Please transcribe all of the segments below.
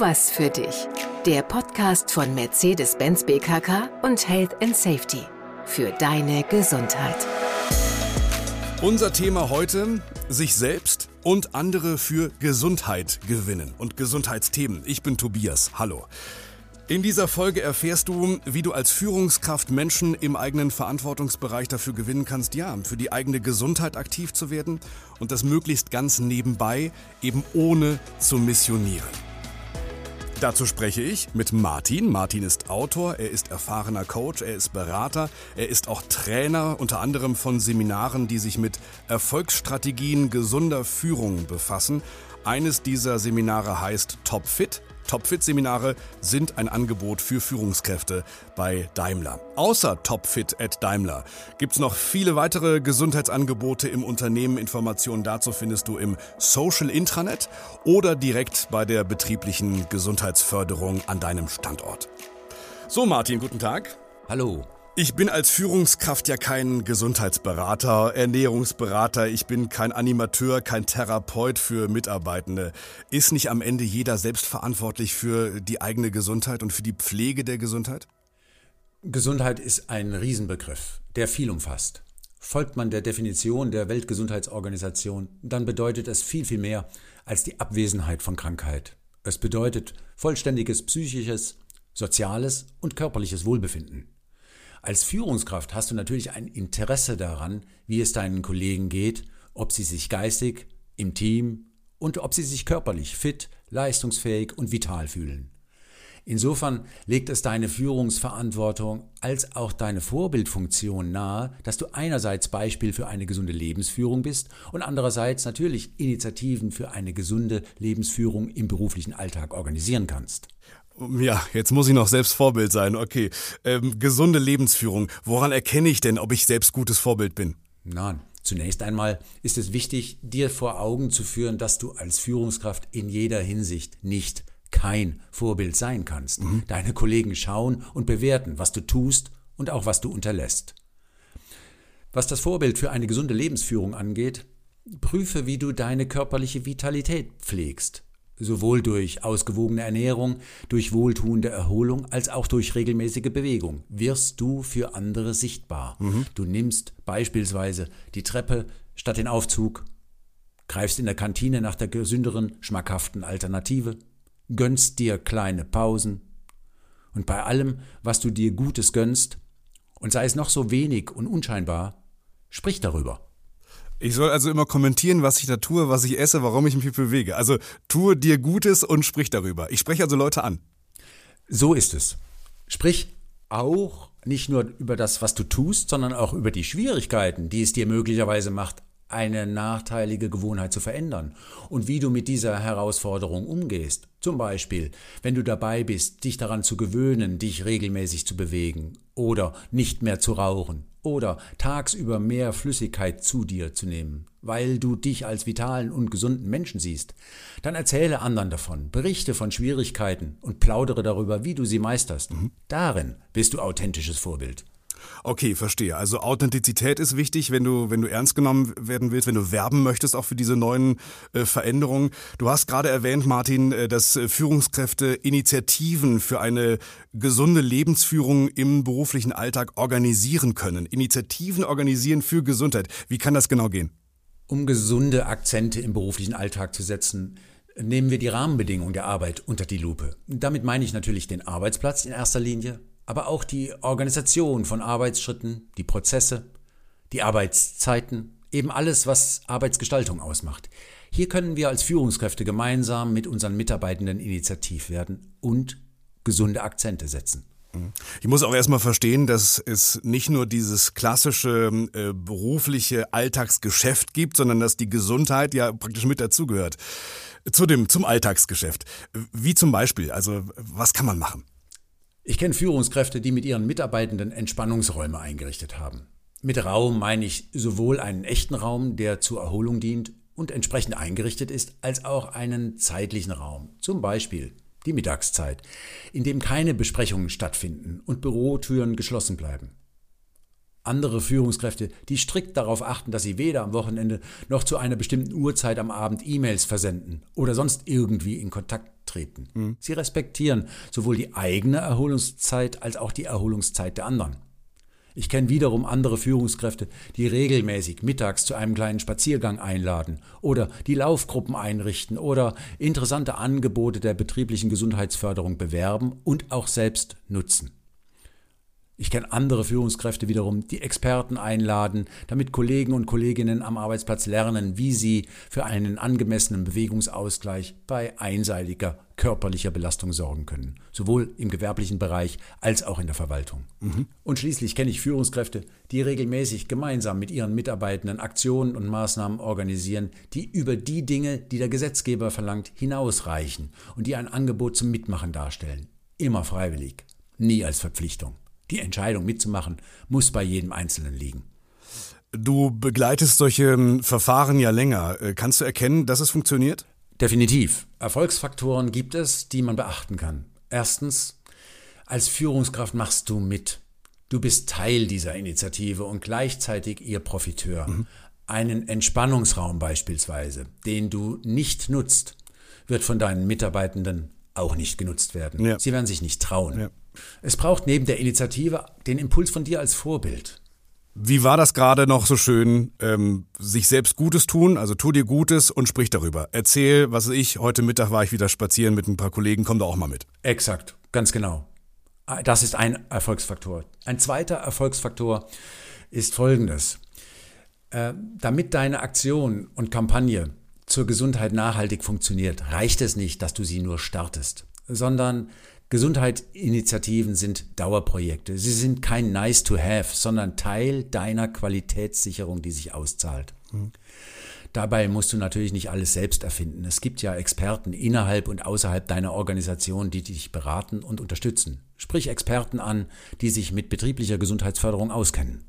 was für dich. Der Podcast von Mercedes-Benz BKK und Health and Safety. Für deine Gesundheit. Unser Thema heute, sich selbst und andere für Gesundheit gewinnen und Gesundheitsthemen. Ich bin Tobias. Hallo. In dieser Folge erfährst du, wie du als Führungskraft Menschen im eigenen Verantwortungsbereich dafür gewinnen kannst, ja, für die eigene Gesundheit aktiv zu werden und das möglichst ganz nebenbei, eben ohne zu missionieren. Dazu spreche ich mit Martin. Martin ist Autor, er ist erfahrener Coach, er ist Berater, er ist auch Trainer unter anderem von Seminaren, die sich mit Erfolgsstrategien gesunder Führung befassen. Eines dieser Seminare heißt Top Fit. Topfit-Seminare sind ein Angebot für Führungskräfte bei Daimler. Außer Topfit at Daimler gibt es noch viele weitere Gesundheitsangebote im Unternehmen. Informationen dazu findest du im Social Intranet oder direkt bei der betrieblichen Gesundheitsförderung an deinem Standort. So, Martin, guten Tag. Hallo. Ich bin als Führungskraft ja kein Gesundheitsberater, Ernährungsberater, ich bin kein Animateur, kein Therapeut für Mitarbeitende. Ist nicht am Ende jeder selbst verantwortlich für die eigene Gesundheit und für die Pflege der Gesundheit? Gesundheit ist ein Riesenbegriff, der viel umfasst. Folgt man der Definition der Weltgesundheitsorganisation, dann bedeutet es viel, viel mehr als die Abwesenheit von Krankheit. Es bedeutet vollständiges psychisches, soziales und körperliches Wohlbefinden. Als Führungskraft hast du natürlich ein Interesse daran, wie es deinen Kollegen geht, ob sie sich geistig, im Team und ob sie sich körperlich fit, leistungsfähig und vital fühlen. Insofern legt es deine Führungsverantwortung als auch deine Vorbildfunktion nahe, dass du einerseits Beispiel für eine gesunde Lebensführung bist und andererseits natürlich Initiativen für eine gesunde Lebensführung im beruflichen Alltag organisieren kannst. Ja, jetzt muss ich noch selbst Vorbild sein. Okay. Ähm, gesunde Lebensführung. Woran erkenne ich denn, ob ich selbst gutes Vorbild bin? Na, zunächst einmal ist es wichtig, dir vor Augen zu führen, dass du als Führungskraft in jeder Hinsicht nicht kein Vorbild sein kannst. Mhm. Deine Kollegen schauen und bewerten, was du tust und auch was du unterlässt. Was das Vorbild für eine gesunde Lebensführung angeht, prüfe, wie du deine körperliche Vitalität pflegst sowohl durch ausgewogene Ernährung, durch wohltuende Erholung als auch durch regelmäßige Bewegung, wirst du für andere sichtbar. Mhm. Du nimmst beispielsweise die Treppe statt den Aufzug, greifst in der Kantine nach der gesünderen, schmackhaften Alternative, gönnst dir kleine Pausen. Und bei allem, was du dir Gutes gönnst, und sei es noch so wenig und unscheinbar, sprich darüber. Ich soll also immer kommentieren, was ich da tue, was ich esse, warum ich mich bewege. Also tue dir Gutes und sprich darüber. Ich spreche also Leute an. So ist es. Sprich auch nicht nur über das, was du tust, sondern auch über die Schwierigkeiten, die es dir möglicherweise macht, eine nachteilige Gewohnheit zu verändern und wie du mit dieser Herausforderung umgehst. Zum Beispiel, wenn du dabei bist, dich daran zu gewöhnen, dich regelmäßig zu bewegen oder nicht mehr zu rauchen oder tagsüber mehr Flüssigkeit zu dir zu nehmen, weil du dich als vitalen und gesunden Menschen siehst, dann erzähle anderen davon, berichte von Schwierigkeiten und plaudere darüber, wie du sie meisterst. Mhm. Darin bist du authentisches Vorbild. Okay, verstehe. Also Authentizität ist wichtig, wenn du, wenn du ernst genommen werden willst, wenn du werben möchtest, auch für diese neuen äh, Veränderungen. Du hast gerade erwähnt, Martin, äh, dass Führungskräfte Initiativen für eine gesunde Lebensführung im beruflichen Alltag organisieren können. Initiativen organisieren für Gesundheit. Wie kann das genau gehen? Um gesunde Akzente im beruflichen Alltag zu setzen, nehmen wir die Rahmenbedingungen der Arbeit unter die Lupe. Damit meine ich natürlich den Arbeitsplatz in erster Linie, aber auch die Organisation von Arbeitsschritten, die Prozesse, die Arbeitszeiten, eben alles, was Arbeitsgestaltung ausmacht. Hier können wir als Führungskräfte gemeinsam mit unseren Mitarbeitenden initiativ werden und gesunde Akzente setzen. Ich muss auch erstmal verstehen, dass es nicht nur dieses klassische äh, berufliche Alltagsgeschäft gibt, sondern dass die Gesundheit ja praktisch mit dazugehört. Zu dem, zum Alltagsgeschäft. Wie zum Beispiel, also was kann man machen? Ich kenne Führungskräfte, die mit ihren Mitarbeitenden Entspannungsräume eingerichtet haben. Mit Raum meine ich sowohl einen echten Raum, der zur Erholung dient und entsprechend eingerichtet ist, als auch einen zeitlichen Raum, zum Beispiel die Mittagszeit, in dem keine Besprechungen stattfinden und Bürotüren geschlossen bleiben. Andere Führungskräfte, die strikt darauf achten, dass sie weder am Wochenende noch zu einer bestimmten Uhrzeit am Abend E-Mails versenden oder sonst irgendwie in Kontakt treten. Mhm. Sie respektieren sowohl die eigene Erholungszeit als auch die Erholungszeit der anderen. Ich kenne wiederum andere Führungskräfte, die regelmäßig mittags zu einem kleinen Spaziergang einladen oder die Laufgruppen einrichten oder interessante Angebote der betrieblichen Gesundheitsförderung bewerben und auch selbst nutzen. Ich kenne andere Führungskräfte wiederum, die Experten einladen, damit Kollegen und Kolleginnen am Arbeitsplatz lernen, wie sie für einen angemessenen Bewegungsausgleich bei einseitiger körperlicher Belastung sorgen können, sowohl im gewerblichen Bereich als auch in der Verwaltung. Mhm. Und schließlich kenne ich Führungskräfte, die regelmäßig gemeinsam mit ihren Mitarbeitenden Aktionen und Maßnahmen organisieren, die über die Dinge, die der Gesetzgeber verlangt, hinausreichen und die ein Angebot zum Mitmachen darstellen. Immer freiwillig, nie als Verpflichtung. Die Entscheidung mitzumachen muss bei jedem Einzelnen liegen. Du begleitest solche ähm, Verfahren ja länger. Äh, kannst du erkennen, dass es funktioniert? Definitiv. Erfolgsfaktoren gibt es, die man beachten kann. Erstens, als Führungskraft machst du mit. Du bist Teil dieser Initiative und gleichzeitig ihr Profiteur. Mhm. Einen Entspannungsraum beispielsweise, den du nicht nutzt, wird von deinen Mitarbeitenden auch nicht genutzt werden. Ja. Sie werden sich nicht trauen. Ja. Es braucht neben der Initiative den Impuls von dir als Vorbild. Wie war das gerade noch so schön? Ähm, sich selbst Gutes tun, also tu dir Gutes und sprich darüber. Erzähl, was ich, heute Mittag war ich wieder spazieren mit ein paar Kollegen, komm da auch mal mit. Exakt, ganz genau. Das ist ein Erfolgsfaktor. Ein zweiter Erfolgsfaktor ist folgendes. Äh, damit deine Aktion und Kampagne zur Gesundheit nachhaltig funktioniert, reicht es nicht, dass du sie nur startest, sondern Gesundheitsinitiativen sind Dauerprojekte. Sie sind kein Nice to have, sondern Teil deiner Qualitätssicherung, die sich auszahlt. Mhm. Dabei musst du natürlich nicht alles selbst erfinden. Es gibt ja Experten innerhalb und außerhalb deiner Organisation, die dich beraten und unterstützen. Sprich Experten an, die sich mit betrieblicher Gesundheitsförderung auskennen.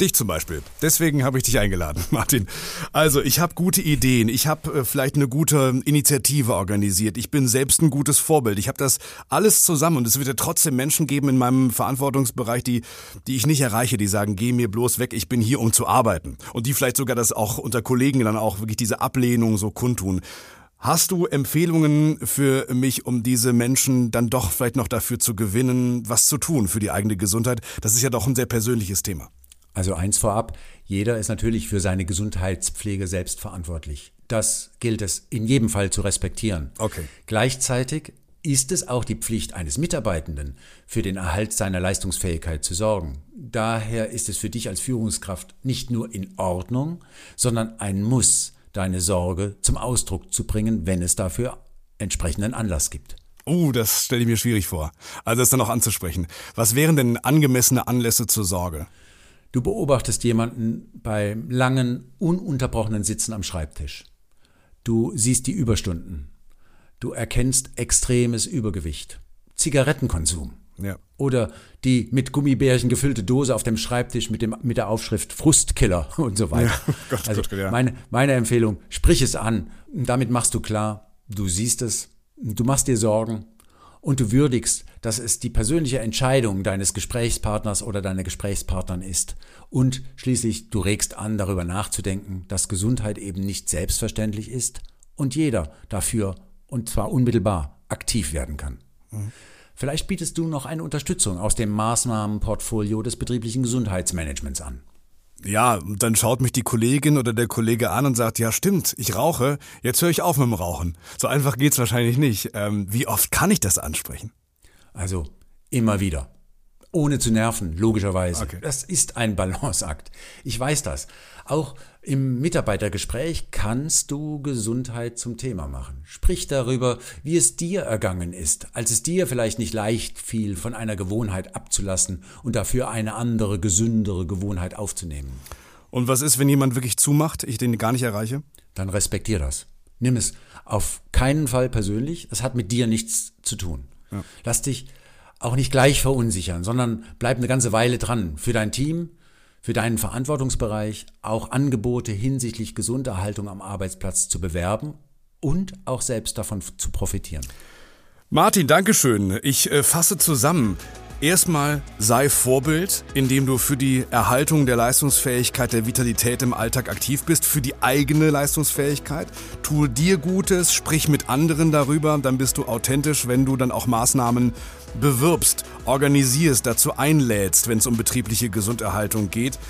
Dich zum Beispiel. Deswegen habe ich dich eingeladen, Martin. Also, ich habe gute Ideen. Ich habe äh, vielleicht eine gute Initiative organisiert. Ich bin selbst ein gutes Vorbild. Ich habe das alles zusammen und es wird ja trotzdem Menschen geben in meinem Verantwortungsbereich, die, die ich nicht erreiche, die sagen, geh mir bloß weg, ich bin hier, um zu arbeiten. Und die vielleicht sogar das auch unter Kollegen dann auch wirklich diese Ablehnung so kundtun. Hast du Empfehlungen für mich, um diese Menschen dann doch vielleicht noch dafür zu gewinnen, was zu tun für die eigene Gesundheit? Das ist ja doch ein sehr persönliches Thema. Also eins vorab, jeder ist natürlich für seine Gesundheitspflege selbst verantwortlich. Das gilt es in jedem Fall zu respektieren. Okay. Gleichzeitig ist es auch die Pflicht eines Mitarbeitenden, für den Erhalt seiner Leistungsfähigkeit zu sorgen. Daher ist es für dich als Führungskraft nicht nur in Ordnung, sondern ein Muss, deine Sorge zum Ausdruck zu bringen, wenn es dafür entsprechenden Anlass gibt. Uh, das stelle ich mir schwierig vor. Also das dann auch anzusprechen. Was wären denn angemessene Anlässe zur Sorge? Du beobachtest jemanden beim langen, ununterbrochenen Sitzen am Schreibtisch. Du siehst die Überstunden. Du erkennst extremes Übergewicht. Zigarettenkonsum. Ja. Oder die mit Gummibärchen gefüllte Dose auf dem Schreibtisch mit, dem, mit der Aufschrift Frustkiller und so weiter. Ja, Gott, also Gott, ja. meine, meine Empfehlung, sprich es an. Damit machst du klar, du siehst es, du machst dir Sorgen und du würdigst, dass es die persönliche Entscheidung deines Gesprächspartners oder deiner Gesprächspartnerin ist. Und schließlich du regst an, darüber nachzudenken, dass Gesundheit eben nicht selbstverständlich ist und jeder dafür, und zwar unmittelbar, aktiv werden kann. Mhm. Vielleicht bietest du noch eine Unterstützung aus dem Maßnahmenportfolio des betrieblichen Gesundheitsmanagements an. Ja, dann schaut mich die Kollegin oder der Kollege an und sagt, ja stimmt, ich rauche, jetzt höre ich auf mit dem Rauchen. So einfach geht's wahrscheinlich nicht. Ähm, wie oft kann ich das ansprechen? Also immer wieder. Ohne zu nerven, logischerweise. Okay. Das ist ein Balanceakt. Ich weiß das. Auch im Mitarbeitergespräch kannst du Gesundheit zum Thema machen. Sprich darüber, wie es dir ergangen ist, als es dir vielleicht nicht leicht fiel, von einer Gewohnheit abzulassen und dafür eine andere, gesündere Gewohnheit aufzunehmen. Und was ist, wenn jemand wirklich zumacht, ich den gar nicht erreiche? Dann respektier das. Nimm es auf keinen Fall persönlich. Es hat mit dir nichts zu tun. Ja. Lass dich auch nicht gleich verunsichern, sondern bleib eine ganze Weile dran für dein Team, für deinen Verantwortungsbereich auch Angebote hinsichtlich Gesunderhaltung am Arbeitsplatz zu bewerben und auch selbst davon zu profitieren. Martin, Dankeschön. Ich äh, fasse zusammen. Erstmal sei Vorbild, indem du für die Erhaltung der Leistungsfähigkeit, der Vitalität im Alltag aktiv bist, für die eigene Leistungsfähigkeit. Tue dir Gutes, sprich mit anderen darüber, dann bist du authentisch, wenn du dann auch Maßnahmen bewirbst, organisierst, dazu einlädst, wenn es um betriebliche Gesunderhaltung geht.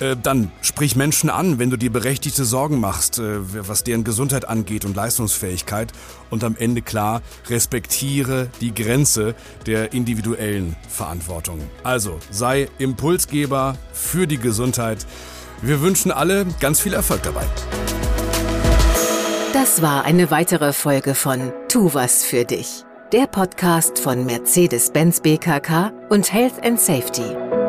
Äh, dann sprich Menschen an, wenn du dir berechtigte Sorgen machst, äh, was deren Gesundheit angeht und Leistungsfähigkeit. Und am Ende klar, respektiere die Grenze der individuellen Verantwortung. Also sei Impulsgeber für die Gesundheit. Wir wünschen alle ganz viel Erfolg dabei. Das war eine weitere Folge von Tu was für dich. Der Podcast von Mercedes-Benz BKK und Health and Safety.